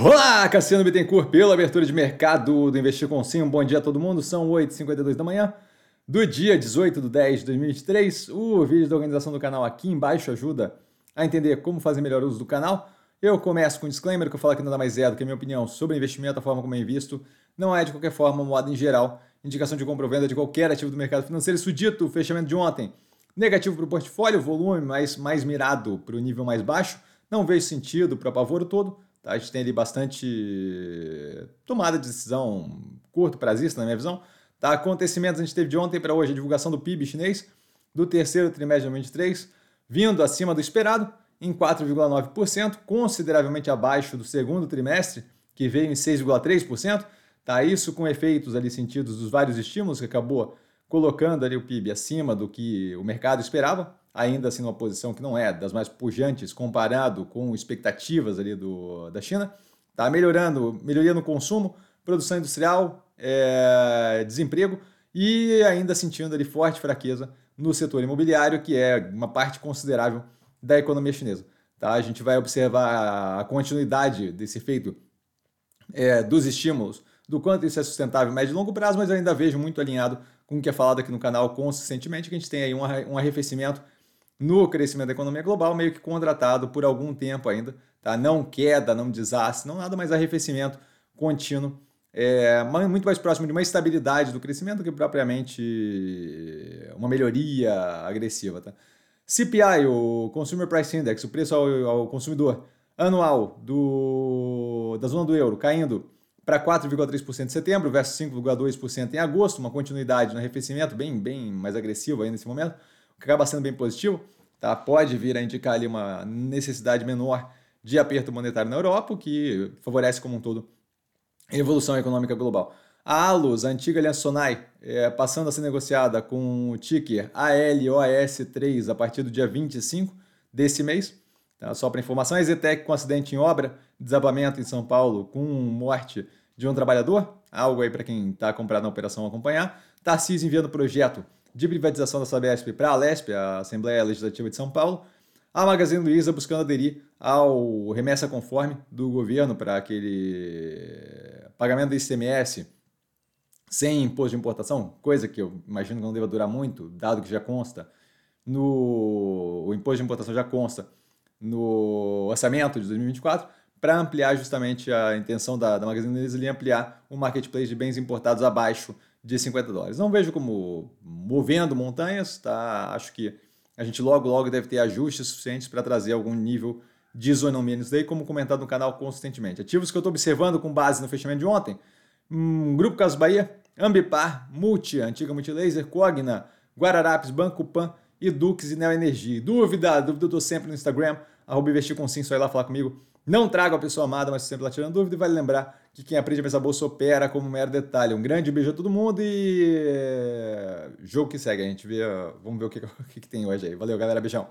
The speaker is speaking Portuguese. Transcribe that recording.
Olá, Cassiano Bittencourt, pela abertura de mercado do Investir com Sim. Um bom dia a todo mundo. São 8h52 da manhã do dia 18 de 10 de 2023. O vídeo da organização do canal aqui embaixo ajuda a entender como fazer melhor uso do canal. Eu começo com um disclaimer que eu falo que nada mais é do que a minha opinião sobre investimento, a forma como é invisto. Não é de qualquer forma, modo em geral, indicação de compra ou venda de qualquer ativo do mercado financeiro. Isso dito, o fechamento de ontem, negativo para o portfólio, volume mais, mais mirado para o nível mais baixo. Não vejo sentido para o apavoro todo. Tá? A gente tem ali bastante tomada de decisão curto prazista, na minha visão. Tá? Acontecimentos a gente teve de ontem para hoje, a divulgação do PIB chinês do terceiro trimestre de 2023, vindo acima do esperado, em 4,9%, consideravelmente abaixo do segundo trimestre, que veio em 6,3%. Tá? Isso com efeitos ali sentidos dos vários estímulos que acabou colocando ali o PIB acima do que o mercado esperava ainda assim numa posição que não é das mais pujantes comparado com expectativas ali do, da China. Está melhorando, melhoria no consumo, produção industrial, é, desemprego e ainda sentindo ali forte fraqueza no setor imobiliário, que é uma parte considerável da economia chinesa. Tá? A gente vai observar a continuidade desse efeito é, dos estímulos, do quanto isso é sustentável médio e longo prazo, mas ainda vejo muito alinhado com o que é falado aqui no canal consistentemente, que a gente tem aí um arrefecimento no crescimento da economia global, meio que contratado por algum tempo ainda, tá? Não queda, não desastre, não nada, mas arrefecimento contínuo, é, muito mais próximo de uma estabilidade do crescimento do que propriamente uma melhoria agressiva, tá? CPI, o Consumer Price Index, o preço ao, ao consumidor anual do, da zona do euro, caindo para 4,3% em setembro versus 5,2% em agosto, uma continuidade no arrefecimento bem, bem mais agressivo aí nesse momento que acaba sendo bem positivo, tá? pode vir a indicar ali uma necessidade menor de aperto monetário na Europa, o que favorece como um todo a evolução econômica global. A ALUS, a antiga Aliança Sonai, é, passando a ser negociada com o ticker ALOS3 a partir do dia 25 desse mês. Tá? Só para informação, a Zetec com acidente em obra, desabamento em São Paulo com morte de um trabalhador, algo aí para quem está comprado na operação acompanhar. Tarcísio enviando projeto de privatização da Sabesp para a Lesp, a Assembleia Legislativa de São Paulo, a Magazine Luiza buscando aderir ao remessa conforme do governo para aquele pagamento do ICMS sem imposto de importação, coisa que eu imagino que não deva durar muito, dado que já consta no o imposto de importação já consta no orçamento de 2024, para ampliar justamente a intenção da, da Magazine Luiza ampliar o marketplace de bens importados abaixo de 50 dólares. Não vejo como movendo montanhas, tá? Acho que a gente logo, logo deve ter ajustes suficientes para trazer algum nível de isonomia nisso daí, como comentado no canal consistentemente. Ativos que eu estou observando com base no fechamento de ontem, um Grupo Caso Bahia, Ambipar, Multi, Antiga Multilaser, Cogna, Guararapes, Banco Pan e Dux e Neoenergia. Dúvida? Dúvida eu estou sempre no Instagram, arroba investir com sim, só ir lá falar comigo. Não trago a pessoa amada, mas sempre lá tirando dúvida. E vale lembrar que quem aprende a pensar bolsa opera como um mero detalhe. Um grande beijo a todo mundo e jogo que segue. A gente vê. Vamos ver o que, o que tem hoje aí. Valeu, galera. Beijão.